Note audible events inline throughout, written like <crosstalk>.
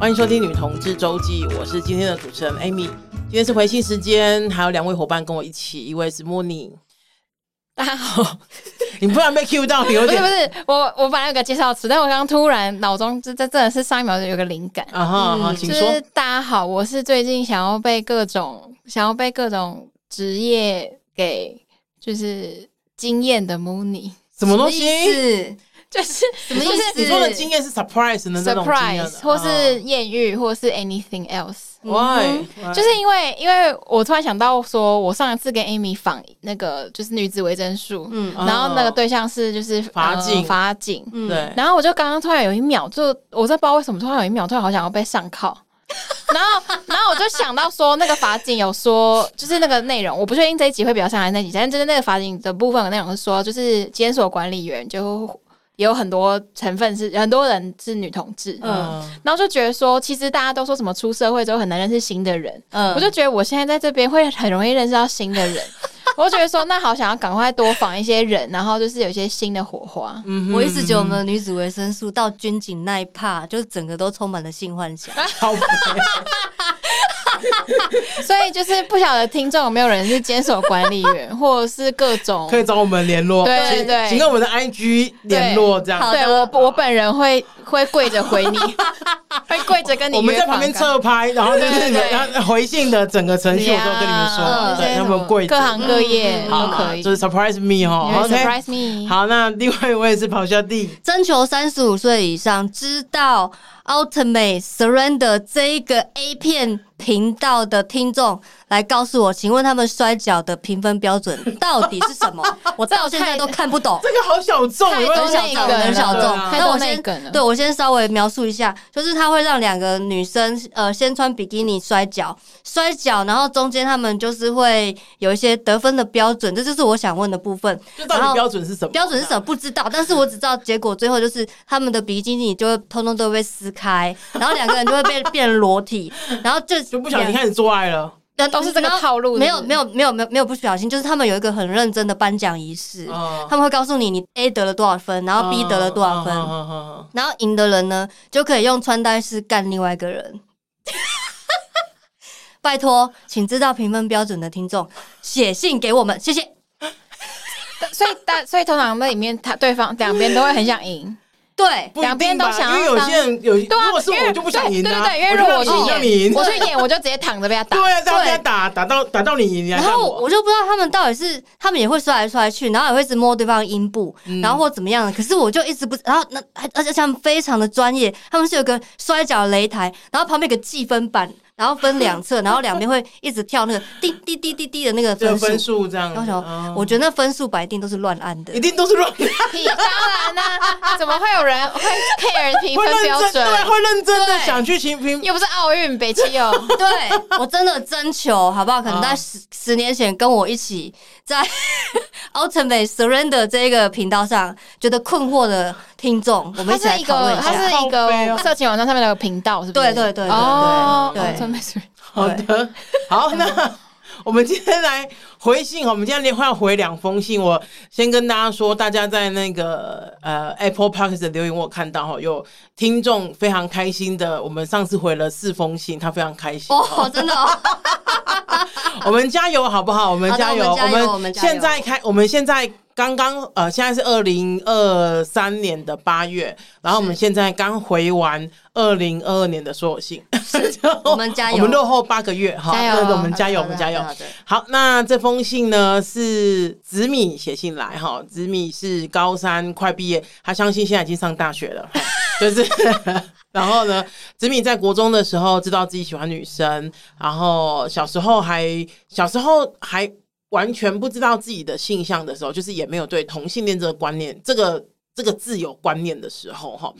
欢迎收听《女同志周记》，我是今天的主持人 Amy。今天是回信时间，还有两位伙伴跟我一起，一位是 Mooney。大家好，你不然被 <laughs> Q 到，你有点不是不是我我本来有个介绍词，但我刚刚突然脑中这这真的是上一秒就有个灵感啊哈，嗯、请说。就是大家好，我是最近想要被各种想要被各种职业给就是惊艳的 Mooney，什么东西？<laughs> 就是什么意思？你说的经验是 surprise 的那种经验，surprise 或是艳遇，或是 anything else？Why？、嗯、就是因为，因为我突然想到，说我上一次跟 Amy 访那个就是女子维珍术，嗯，然后那个对象是就是法警，法警，对。然后我就刚刚突然有一秒，就我真不知道为什么突然有一秒，突然好想要被上铐。<laughs> 然后，然后我就想到说，那个法警有说，就是那个内容，我不确定这一集会比较上来那集，但就是那个法警的部分的内容是说，就是监所管理员就。也有很多成分是很多人是女同志，嗯，然后就觉得说，其实大家都说什么出社会之后很难认识新的人，嗯，我就觉得我现在在这边会很容易认识到新的人，<laughs> 我就觉得说，那好想要赶快多访一些人，然后就是有一些新的火花。嗯，我一直觉得我们的女子维生素到军警那一趴，就是整个都充满了性幻想。<laughs> 好 <laughs> 所以就是不晓得听众有没有人是坚守管理员，<laughs> 或者是各种可以找我们联络，对对对，请跟我们的 IG 联络这样。对我我本人会会跪着回你，<laughs> <laughs> 会跪着跟你。我们在旁边侧拍，然后就是然后回信的整个程序我都跟你们说，对，他们跪着，各行各业都可以，就是 surprise me 哈，surprise me。好，那另外一位是咆哮帝，征求三十五岁以上知道 Ultimate Surrender 这一个 A 片频道的听众来告诉我，请问他们摔角的评分标准 <laughs> 到底是什么？<laughs> 我到现在都看不懂。这个好小众，很小众，很小众。那我先对我先稍微描述一下，就是他会让两个女生呃先穿比基尼摔跤，摔跤，然后中间他们就是会有一些得分的标准，这就是我想问的部分。就到底标准是什么？标准是什么？不知道，但是我只知道结果最后就是他们的比基尼就会通通都会被撕开，然后两个人就会变变裸体，然后就。<laughs> 就不小心开始做爱了，那都是这个套路是是？没有没有没有没有没有不小心，就是他们有一个很认真的颁奖仪式，哦、他们会告诉你你 A 得了多少分，然后 B 得了多少分，然后赢的人呢就可以用穿戴式干另外一个人。<laughs> 拜托，请知道评分标准的听众写信给我们，谢谢。所以但所以通常那里面他对方两边都会很想赢。对，两边都想，因为有些人有，如果是我就不想赢，对对对，因为如果我去演，我去演，我就直接躺着被他打，对，这样被他打，打到打到你赢。然后我就不知道他们到底是，他们也会摔来摔去，然后也会一直摸对方的阴部，然后或怎么样的。可是我就一直不，然后那而且他们非常的专业，他们是有个摔跤擂台，然后旁边有个计分板。然后分两侧，然后两边会一直跳那个滴滴滴滴滴的那个分数，分数这样。然后我觉得那分数吧一定都是乱按的，一定都是乱按。当然啦，怎么会有人会 care 评分标准？<laughs> 对，会认真的想去评评，又不是奥运北七哦。对，我真的征求好不好？可能在十十年前跟我一起在 <laughs> Ultimate Surrender 这一个频道上觉得困惑的听众，我们一起来讨论一下。它是一个色情网站上面的频道，是不是？对对对对对对。<laughs> 好的，好，那我们今天来回信。我们今天连话要回两封信。我先跟大家说，大家在那个呃 Apple Podcast 的留言，我看到哈，有听众非常开心的。我们上次回了四封信，他非常开心哦，真的哦。<laughs> 我们加油好不好？我们加油，我们现在开，我们现在。刚刚呃，现在是二零二三年的八月，然后我们现在刚回完二零二二年的所有信，我们加油，<laughs> 我们落后八个月哈，对对，我们加油，我们加油。好，那这封封信呢是紫米写信来哈，紫米是高三快毕业，他相信现在已经上大学了，<laughs> 就是，<laughs> 然后呢，紫米在国中的时候知道自己喜欢女生，然后小时候还小时候还。完全不知道自己的性向的时候，就是也没有对同性恋这个观念、这个这个字有观念的时候，哈，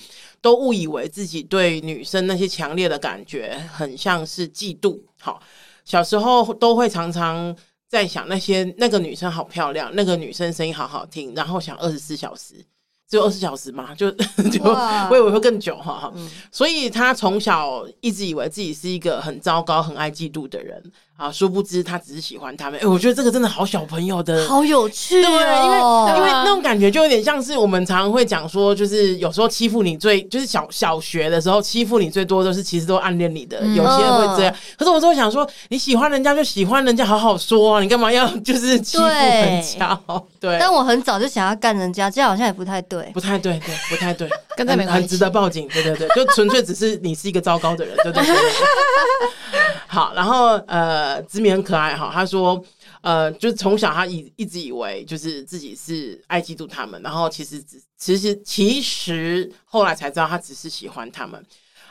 都误以为自己对女生那些强烈的感觉很像是嫉妒。好，小时候都会常常在想那些那个女生好漂亮，那个女生声音好好听，然后想二十四小时只有二十四小时嘛，<laughs> 就就我以为会更久哈。所以他从小一直以为自己是一个很糟糕、很爱嫉妒的人。啊，殊不知他只是喜欢他们。哎、欸，我觉得这个真的好小朋友的，好有趣、哦。对，因为因为那种感觉就有点像是我们常常会讲说，就是有时候欺负你最，就是小小学的时候欺负你最多都是其实都暗恋你的，有些人会这样。嗯、可是我就会想说，你喜欢人家就喜欢人家，好好说啊，你干嘛要就是 <laughs> 欺负人家？对。但我很早就想要干人家，这样好像也不太对，不太对，对，不太对，跟他没关系，很值得报警。对对对，就纯粹只是你是一个糟糕的人，对对对，对。<laughs> 好，然后呃，子米很可爱哈。他说，呃，就从小他一一直以为就是自己是爱嫉妒他们，然后其实只其实其实后来才知道他只是喜欢他们。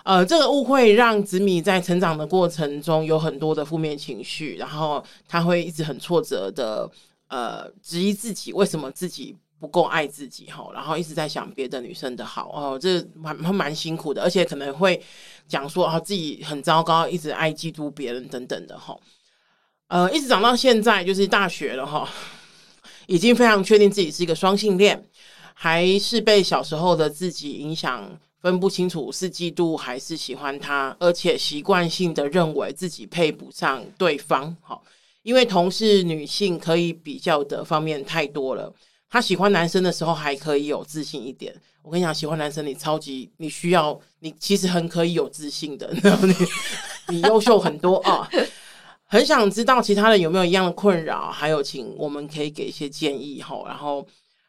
呃，这个误会让子米在成长的过程中有很多的负面情绪，然后他会一直很挫折的呃质疑自己为什么自己不够爱自己哈，然后一直在想别的女生的好哦，这蛮蛮辛苦的，而且可能会。讲说啊，自己很糟糕，一直爱嫉妒别人等等的哈，呃，一直长到现在就是大学了哈，<laughs> 已经非常确定自己是一个双性恋，还是被小时候的自己影响，分不清楚是嫉妒还是喜欢他，而且习惯性的认为自己配不上对方哈，因为同是女性可以比较的方面太多了，他喜欢男生的时候还可以有自信一点。我跟你讲，喜欢男生你超级你需要你其实很可以有自信的，然 <laughs> 后你你优秀很多啊，<laughs> 很想知道其他人有没有一样的困扰，还有请我们可以给一些建议哈。然后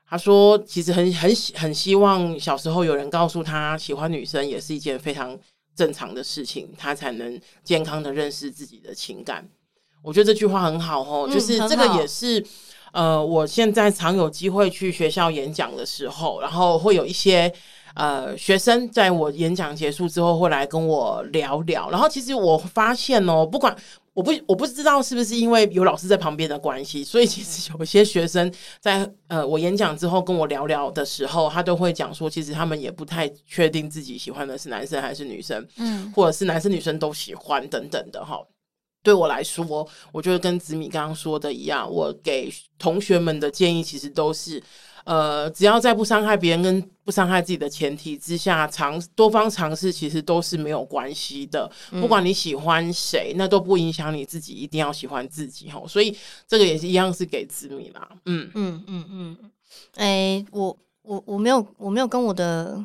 他说，其实很很很希望小时候有人告诉他，喜欢女生也是一件非常正常的事情，他才能健康的认识自己的情感。我觉得这句话很好哦，就是这个也是。呃，我现在常有机会去学校演讲的时候，然后会有一些呃学生在我演讲结束之后会来跟我聊聊。然后其实我发现哦，不管我不我不知道是不是因为有老师在旁边的关系，所以其实有些学生在呃我演讲之后跟我聊聊的时候，他都会讲说，其实他们也不太确定自己喜欢的是男生还是女生，嗯，或者是男生女生都喜欢等等的哈。对我来说，我觉得跟子米刚刚说的一样，我给同学们的建议其实都是，呃，只要在不伤害别人跟不伤害自己的前提之下，尝多方尝试其实都是没有关系的。不管你喜欢谁，那都不影响你自己一定要喜欢自己哈。所以这个也是一样，是给子米啦。嗯嗯嗯嗯，哎，我我我没有我没有跟我的。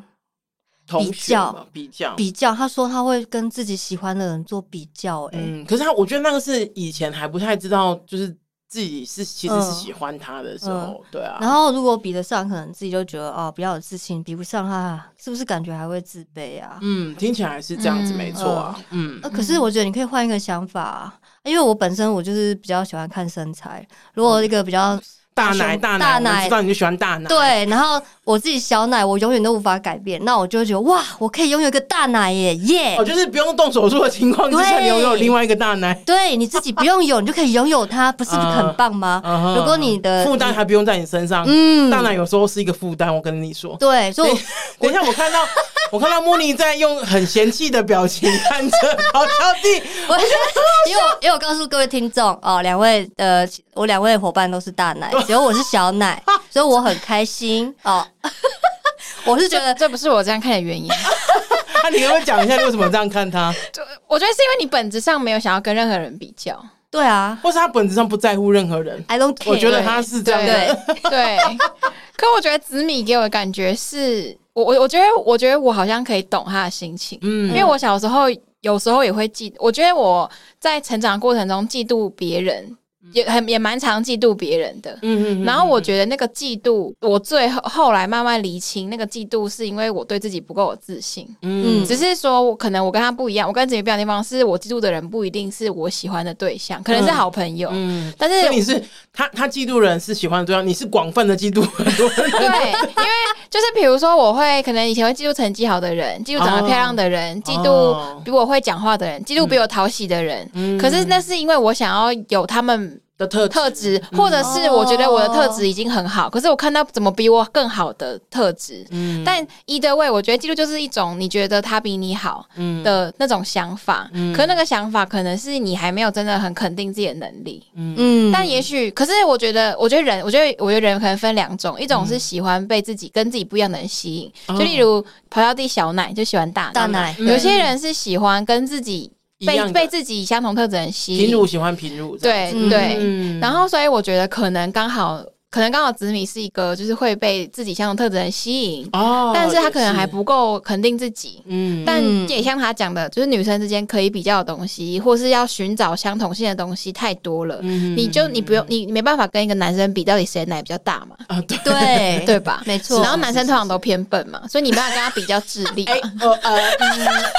比较比较比较，他说他会跟自己喜欢的人做比较，欸，嗯，可是他我觉得那个是以前还不太知道，就是自己是其实是喜欢他的时候，嗯嗯，对啊。然后如果比得上，可能自己就觉得哦，比较有自信；比不上他，是不是感觉还会自卑啊？嗯，听起来是这样子，没错啊。嗯，可是我觉得你可以换一个想法，因为我本身我就是比较喜欢看身材，如果一个比较。大奶大奶，大奶我知道你就喜欢大奶。对，然后我自己小奶，我永远都无法改变。那我就会觉得哇，我可以拥有一个大奶耶耶！哦，就是不用动手术的情况之下，拥有另外一个大奶。对，你自己不用有，你就可以拥有它，不是 <laughs> 很棒吗？如果你的负担还不用在你身上，嗯，大奶有时候是一个负担。我跟你说，对，所以等一下我看到 <laughs> <laughs> 我看到莫妮在用很嫌弃的表情看着 <laughs> 好小弟，我因为因为我告诉各位听众哦，两位呃，我两位伙伴都是大奶。<laughs> 只有我是小奶，所以我很开心哦。<laughs> 我是觉得这不是我这样看的原因。那你可不可以讲一下你为什么这样看他？我觉得是因为你本质上没有想要跟任何人比较。对啊，或是他本质上不在乎任何人。I don't care。我觉得他是这样的。对，对。可我觉得紫米给我的感觉是，我我我觉得我觉得我好像可以懂他的心情。嗯，因为我小时候有时候也会嫉，我觉得我在成长过程中嫉妒别人。也很也蛮常嫉妒别人的，嗯嗯，嗯，然后我觉得那个嫉妒，我最后后来慢慢厘清，那个嫉妒是因为我对自己不够有自信，嗯，只是说我可能我跟他不一样，我跟自己不一样的地方是我嫉妒的人不一定是我喜欢的对象，可能是好朋友，嗯，但是你是他他嫉妒人是喜欢的对象，你是广泛的嫉妒很多人，对，因为就是比如说我会可能以前会嫉妒成绩好的人，嫉妒长得漂亮的人，嫉妒比我会讲话的人，嫉妒比我讨喜的人，嗯，可是那是因为我想要有他们。的特特质，或者是我觉得我的特质已经很好，可是我看到怎么比我更好的特质。嗯，但 either way，我觉得嫉妒就是一种你觉得他比你好的那种想法。嗯，可是那个想法可能是你还没有真的很肯定自己的能力。嗯，但也许，可是我觉得，我觉得人，我觉得，我觉得人可能分两种，一种是喜欢被自己跟自己不一样的人吸引，就例如咆哮帝小奶就喜欢大奶，大奶。有些人是喜欢跟自己。被被自己相同特质的人吸引。平乳喜欢平乳，对对、嗯。然后，所以我觉得可能刚好。可能刚好子米是一个就是会被自己相同特质的人吸引哦，但是他可能还不够肯定自己，嗯，但也像他讲的，就是女生之间可以比较的东西，或是要寻找相同性的东西太多了，嗯，你就你不用你没办法跟一个男生比，到底谁奶比较大嘛？啊，对。对。吧？<laughs> 没错。然后男生通常都偏笨嘛，所以你没办法跟他比较智力。哎，呃呃，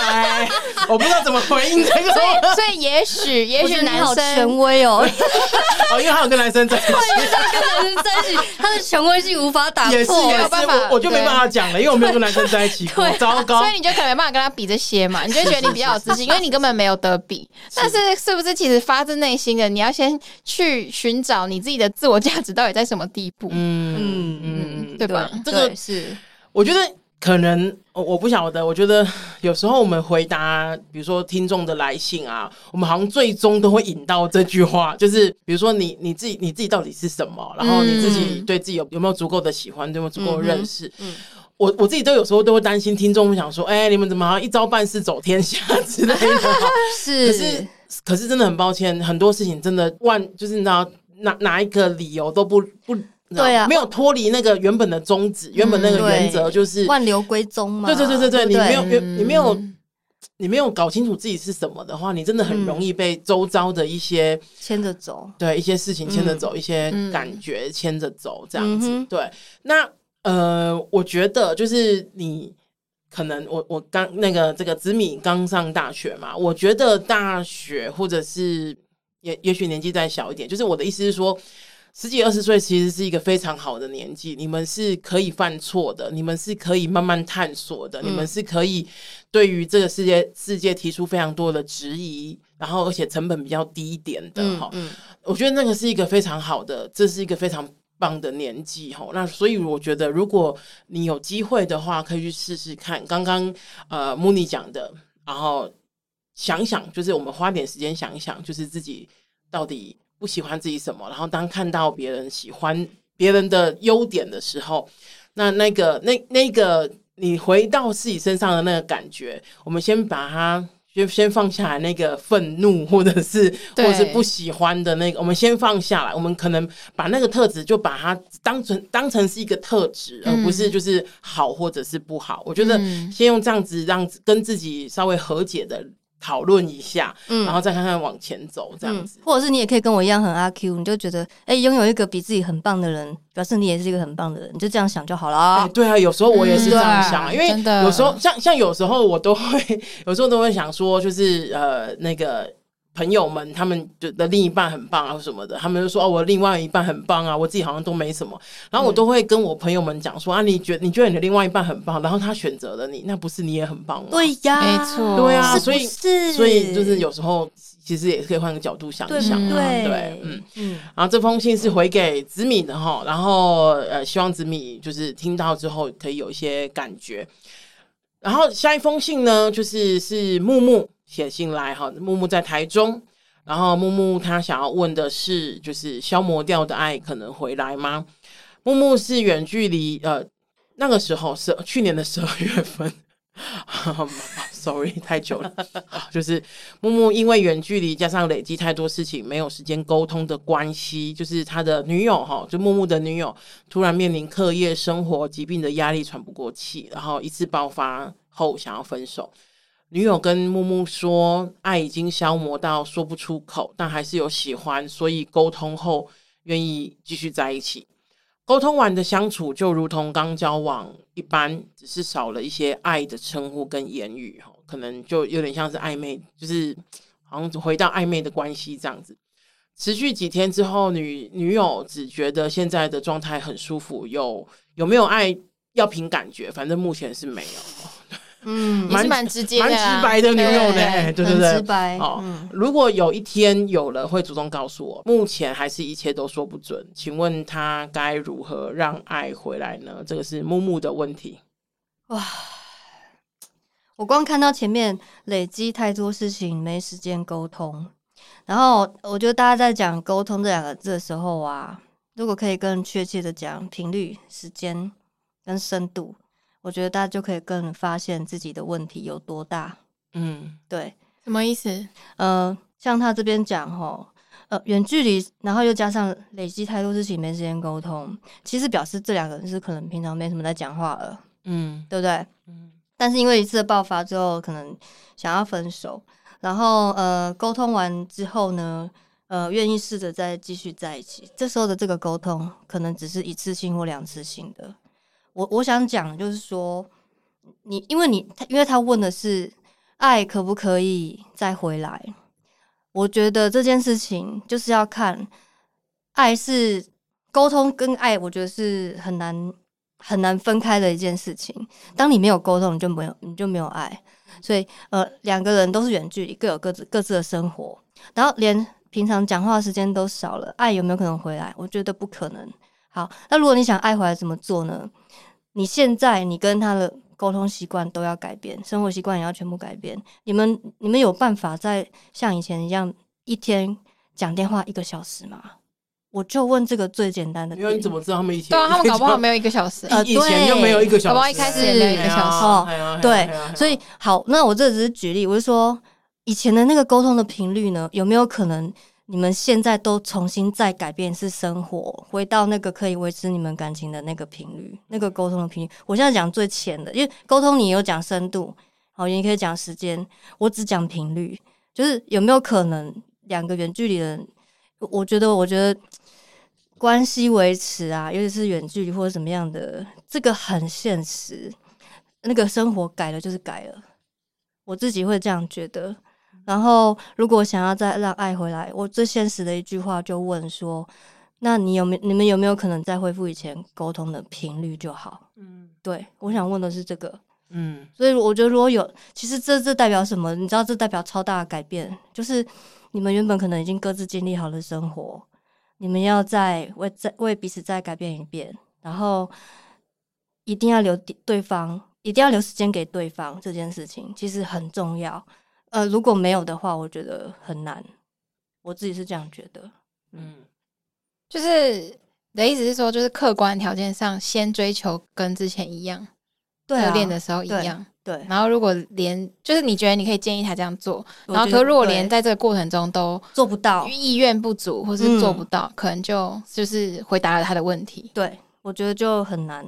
哎，我不知道怎么回应这个，所以所以也许也许男生权威哦，<laughs> 哦，因为他有跟男生在一起，<laughs> 跟男生在一起。他的权威性无法打破，也是也是，我我就没办法讲了，因为我没有跟男生在一起过，<laughs> 糟糕，所以你就可能没办法跟他比这些嘛，你就觉得你比较有自信，<laughs> 因为你根本没有得比。但是是不是其实发自内心的，你要先去寻找你自己的自我价值到底在什么地步？嗯嗯嗯，对吧？这个是我觉得。可能我我不晓得，我觉得有时候我们回答，比如说听众的来信啊，我们好像最终都会引到这句话，就是比如说你你自己你自己到底是什么，然后你自己对自己有有没有足够的喜欢，有没有足够的认识？嗯，嗯我我自己都有时候都会担心听众会想说，哎、欸，你们怎么好像一招半式走天下之类的？<laughs> 是，可是可是真的很抱歉，很多事情真的万就是你知道哪哪一个理由都不不。对啊，没有脱离那个原本的宗旨，嗯、原本那个原则就是万流归宗嘛。对对对对对，你没有，嗯、你没有，你没有搞清楚自己是什么的话，你真的很容易被周遭的一些牵着走，对一些事情牵着走，嗯、一些感觉牵着走，这样子。嗯、对，那呃，我觉得就是你可能我我刚那个这个子米刚上大学嘛，我觉得大学或者是也也许年纪再小一点，就是我的意思是说。十几二十岁其实是一个非常好的年纪，你们是可以犯错的，你们是可以慢慢探索的，嗯、你们是可以对于这个世界世界提出非常多的质疑，然后而且成本比较低一点的哈。嗯嗯、我觉得那个是一个非常好的，这是一个非常棒的年纪哈。那所以我觉得，如果你有机会的话，可以去试试看。刚刚呃慕妮讲的，然后想一想，就是我们花点时间想一想，就是自己到底。不喜欢自己什么，然后当看到别人喜欢别人的优点的时候，那那个那那个你回到自己身上的那个感觉，我们先把它先 <laughs> 先放下来，那个愤怒或者是或者是不喜欢的那个，我们先放下来。我们可能把那个特质就把它当成当成是一个特质，而不是就是好或者是不好。我觉得先用这样子让跟自己稍微和解的。讨论一下，嗯，然后再看看往前走这样子，嗯，或者是你也可以跟我一样很阿 Q，你就觉得哎，拥有一个比自己很棒的人，表示你也是一个很棒的人，你就这样想就好了。哎，对啊，有时候我也是这样想，嗯，因为有时候像像有时候我都会，<laughs> 有时候都会想说，就是呃那个。朋友们，他们觉得另一半很棒啊什么的，他们就说哦，我另外一半很棒啊，我自己好像都没什么。然后我都会跟我朋友们讲说啊，你觉你觉得你的另外一半很棒，然后他选择了你，那不是你也很棒吗？对呀，没错，对啊，所以所以就是有时候其实也可以换个角度想一想，对对，嗯嗯。然后这封信是回给子米的哈，然后呃，希望子米就是听到之后可以有一些感觉。然后下一封信呢，就是是木木。写信来哈，木木在台中，然后木木他想要问的是，就是消磨掉的爱可能回来吗？木木是远距离，呃，那个时候是去年的十二月份 <laughs>，sorry，<laughs> 太久了，<laughs> 就是木木因为远距离加上累积太多事情，没有时间沟通的关系，就是他的女友哈，就木木的女友突然面临课业、生活、疾病的压力，喘不过气，然后一次爆发后想要分手。女友跟木木说，爱已经消磨到说不出口，但还是有喜欢，所以沟通后愿意继续在一起。沟通完的相处就如同刚交往一般，只是少了一些爱的称呼跟言语，可能就有点像是暧昧，就是好像回到暧昧的关系这样子。持续几天之后，女女友只觉得现在的状态很舒服，有有没有爱要凭感觉，反正目前是没有。嗯，蛮蛮直接、蛮直白的女友呢，对对对，直白。哦，如果有一天有了，会主动告诉我。目前还是一切都说不准，请问他该如何让爱回来呢？这个是木木的问题。哇，我光看到前面累积太多事情，没时间沟通。然后我觉得大家在讲沟通这两个字的时候啊，如果可以更确切的讲频率、时间跟深度。我觉得大家就可以更发现自己的问题有多大。嗯，对。什么意思？呃，像他这边讲吼，呃，远距离，然后又加上累积太多事情没时间沟通，其实表示这两个人是可能平常没什么在讲话了，嗯，对不对？但是因为一次的爆发之后，可能想要分手，然后呃，沟通完之后呢，呃，愿意试着再继续在一起。这时候的这个沟通，可能只是一次性或两次性的。我我想讲就是说，你因为你他因为他问的是爱可不可以再回来，我觉得这件事情就是要看爱是沟通跟爱，我觉得是很难。很难分开的一件事情。当你没有沟通，你就没有，你就没有爱。所以，呃，两个人都是远距离，各有各自各自的生活，然后连平常讲话时间都少了，爱有没有可能回来？我觉得不可能。好，那如果你想爱回来，怎么做呢？你现在你跟他的沟通习惯都要改变，生活习惯也要全部改变。你们你们有办法再像以前一样，一天讲电话一个小时吗？我就问这个最简单的，因为你怎么知道他们以前？对啊，他们搞不好没有一个小时，呃，以前就没有一个小时，搞不好一开始也没有一个小时。哦，对，所以好，那我这只是举例，我是说以前的那个沟通的频率呢，有没有可能你们现在都重新再改变是生活，回到那个可以维持你们感情的那个频率，那个沟通的频率？我现在讲最浅的，因为沟通你有讲深度，好，也可以讲时间，我只讲频率，就是有没有可能两个远距离的人，我觉得，我觉得。关系维持啊，尤其是远距离或者什么样的，这个很现实。那个生活改了就是改了，我自己会这样觉得。然后，如果想要再让爱回来，我最现实的一句话就问说：那你有没有你们有没有可能再恢复以前沟通的频率就好？嗯，对，我想问的是这个。嗯，所以我觉得如果有，其实这这代表什么？你知道，这代表超大的改变，就是你们原本可能已经各自经历好了生活。你们要再为再为彼此再改变一遍，然后一定要留对方，一定要留时间给对方，这件事情其实很重要。呃，如果没有的话，我觉得很难。我自己是这样觉得。嗯，就是你的意思是说，就是客观条件上先追求跟之前一样，热恋的时候一样。对，然后如果连就是你觉得你可以建议他这样做，然后可如果连在这个过程中都做不到，意愿不足或是做不到，嗯、可能就就是回答了他的问题。对，我觉得就很难，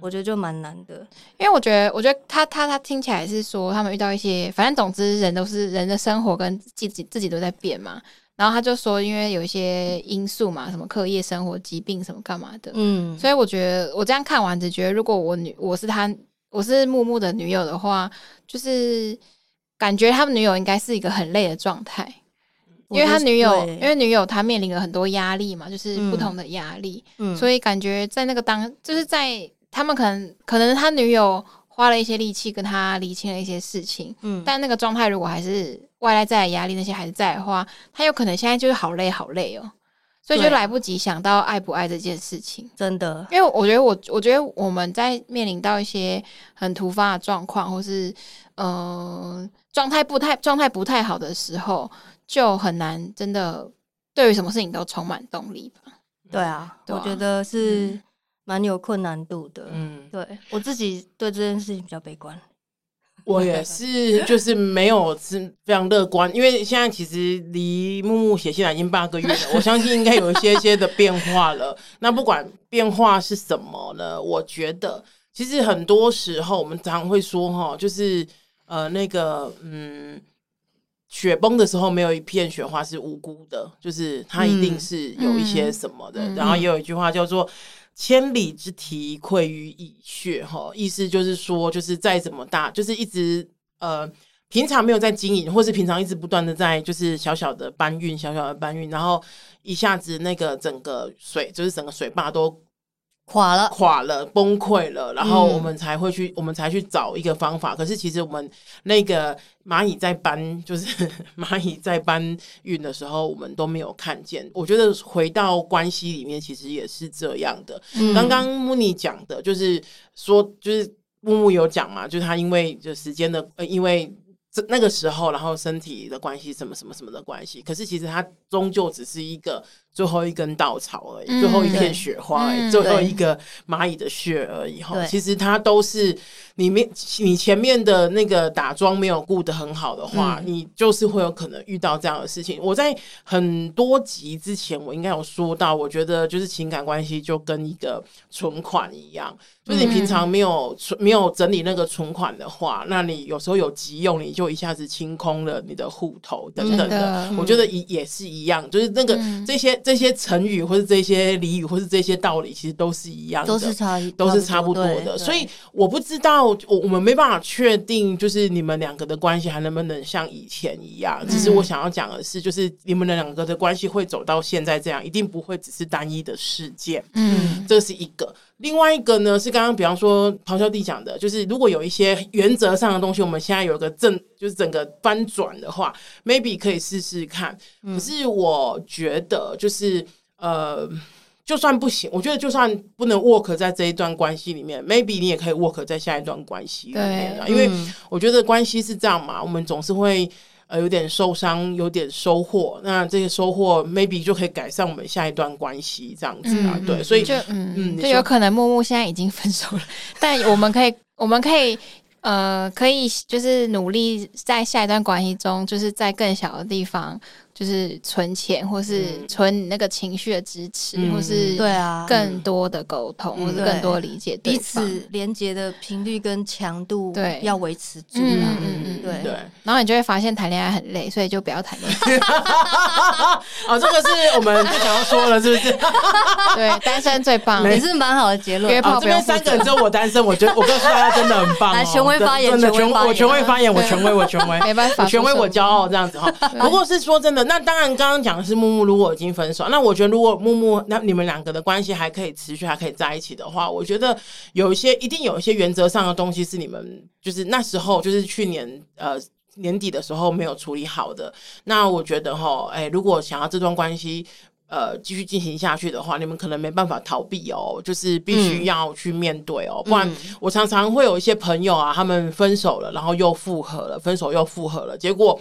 我觉得就蛮难的，因为我觉得，我觉得他他他听起来是说他们遇到一些，反正总之人都是人的生活跟自己自己都在变嘛。然后他就说，因为有一些因素嘛，什么课业、生活、疾病什么干嘛的，嗯，所以我觉得我这样看完，只觉得如果我女我是他。我是木木的女友的话，就是感觉他们女友应该是一个很累的状态，因为他女友，因为女友她面临了很多压力嘛，就是不同的压力，嗯，所以感觉在那个当，就是在他们可能可能他女友花了一些力气跟他理清了一些事情，嗯，但那个状态如果还是外来在的压力那些还是在的话，他有可能现在就是好累好累哦。所以就来不及想到爱不爱这件事情，真的。因为我觉得我，我觉得我们在面临到一些很突发的状况，或是呃状态不太状态不太好的时候，就很难真的对于什么事情都充满动力吧。对啊，对啊，我觉得是蛮有困难度的。嗯，对，我自己对这件事情比较悲观。<laughs> 我也是，就是没有是非常乐观，因为现在其实离木木写信来已经八个月了，我相信应该有一些些的变化了。那不管变化是什么呢？我觉得其实很多时候我们常会说哈，就是呃那个嗯，雪崩的时候没有一片雪花是无辜的，就是它一定是有一些什么的。然后也有一句话叫做。千里之堤，溃于蚁穴，哈，意思就是说，就是再怎么大，就是一直呃，平常没有在经营，或是平常一直不断的在，就是小小的搬运，小小的搬运，然后一下子那个整个水，就是整个水坝都。垮了，垮了，崩溃了，然后我们才会去，嗯、我们才去找一个方法。可是其实我们那个蚂蚁在搬，<laughs> 就是蚂蚁在搬运的时候，我们都没有看见。我觉得回到关系里面，其实也是这样的。嗯、刚刚慕妮讲的，就是说，就是木木有讲嘛，就是他因为就时间的，呃，因为这那个时候，然后身体的关系，什么什么什么的关系。可是其实它终究只是一个最后一根稻草而已，嗯、最后一片雪花而已，嗯、最后一个蚂蚁的血而已哈。其实它都是你面你前面的那个打桩没有顾得很好的话，嗯、你就是会有可能遇到这样的事情。我在很多集之前我应该有说到，我觉得就是情感关系就跟一个存款一样。就是你平常没有存、没有整理那个存款的话，那你有时候有急用，你就一下子清空了你的户头等等的。的我觉得也也是一样，就是那个这些这些成语或者这些俚语或是这些道理，其实都是一样的，都是差都是差不多的。所以我不知道，我我们没办法确定，就是你们两个的关系还能不能像以前一样。只是我想要讲的是，就是你们的两个的关系会走到现在这样，一定不会只是单一的事件。嗯，这是一个。另外一个呢，是刚刚比方说陶小弟讲的，就是如果有一些原则上的东西，我们现在有一个正，就是整个翻转的话，maybe 可以试试看。可是我觉得，就是呃，就算不行，我觉得就算不能 work 在这一段关系里面，maybe 你也可以 work 在下一段关系里面。对，因为我觉得关系是这样嘛，我们总是会。呃，有点受伤，有点收获，那这些收获 maybe 就可以改善我们下一段关系，这样子啊，嗯、对，所以就嗯嗯，就有可能木木现在已经分手了，但我们可以，我们可以。呃，可以就是努力在下一段关系中，就是在更小的地方，就是存钱，或是存那个情绪的支持，嗯、或是对啊，更多的沟通，嗯、或是更多理解彼此连接的频率跟强度，对，要维持住。嗯嗯嗯，对对。然后你就会发现谈恋爱很累，所以就不要谈恋爱。<laughs> 哦，这个是我们不想要说了，是不是？<laughs> 对，单身最棒，也是蛮好的结论。约炮不用负责。这边三个人只有我单身，我觉得我告诉大家真的很棒哦。发言，真的权我权威发言，我权威我权威，<laughs> 没办法，权威我骄傲这样子哈。不过是说真的，那当然刚刚讲的是木木如果已经分手，那我觉得如果木木那你们两个的关系还可以持续，还可以在一起的话，我觉得有一些一定有一些原则上的东西是你们就是那时候就是去年呃年底的时候没有处理好的。那我觉得哈，哎，如果想要这段关系。呃，继续进行下去的话，你们可能没办法逃避哦，就是必须要去面对哦。嗯、不然，我常常会有一些朋友啊，他们分手了，然后又复合了，分手又复合了，结果，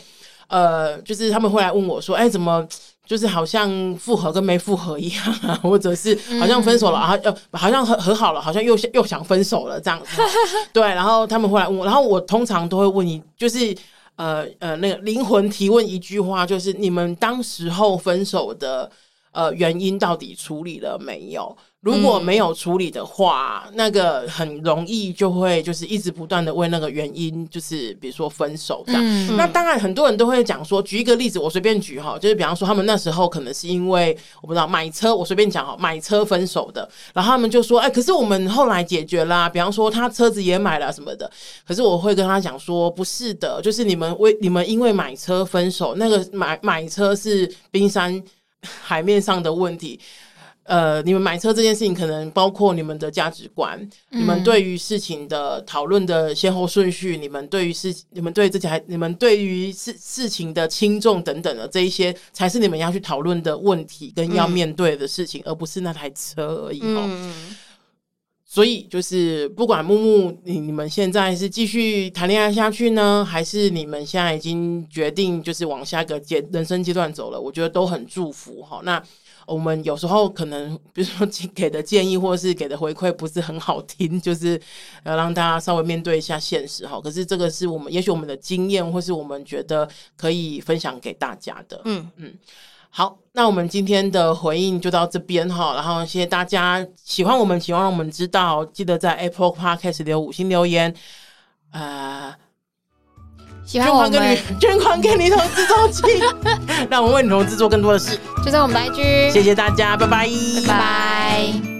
呃，就是他们会来问我说：“哎，怎么就是好像复合跟没复合一样啊？或者是好像分手了，然后又好像和和好了，好像又又想分手了这样子。<laughs> ”对，然后他们会来问我，然后我通常都会问你，就是呃呃，那个灵魂提问一句话，就是你们当时候分手的。呃，原因到底处理了没有？如果没有处理的话，嗯、那个很容易就会就是一直不断的为那个原因，就是比如说分手这样。嗯、那当然很多人都会讲说，举一个例子，我随便举哈，就是比方说他们那时候可能是因为我不知道买车，我随便讲哈，买车分手的，然后他们就说，哎，可是我们后来解决啦，比方说他车子也买了什么的，可是我会跟他讲说，不是的，就是你们为你们因为买车分手，那个买买车是冰山。海面上的问题，呃，你们买车这件事情可能包括你们的价值观，嗯、你们对于事情的讨论的先后顺序，你们对于事，你们对自己还，你们对于事事情的轻重等等的这一些，才是你们要去讨论的问题跟要面对的事情，嗯、而不是那台车而已哦。嗯、所以就是不管木木，你你们现在是继续谈恋爱下去呢，还是你们现在已经决定就是往下一个阶人生阶段走了，我觉得都很祝福哈。那。我们有时候可能，比如说给的建议或是给的回馈不是很好听，<laughs> 就是要让大家稍微面对一下现实哈。可是这个是我们，也许我们的经验，或是我们觉得可以分享给大家的。嗯嗯，好，那我们今天的回应就到这边哈。然后谢谢大家喜欢我们，希望让我们知道，记得在 Apple Podcast 留五星留言，呃。捐款给女，<laughs> 捐款给女同志周记，<laughs> 让我们为女同志做更多的事。就在我们白居谢谢大家，拜拜，拜拜。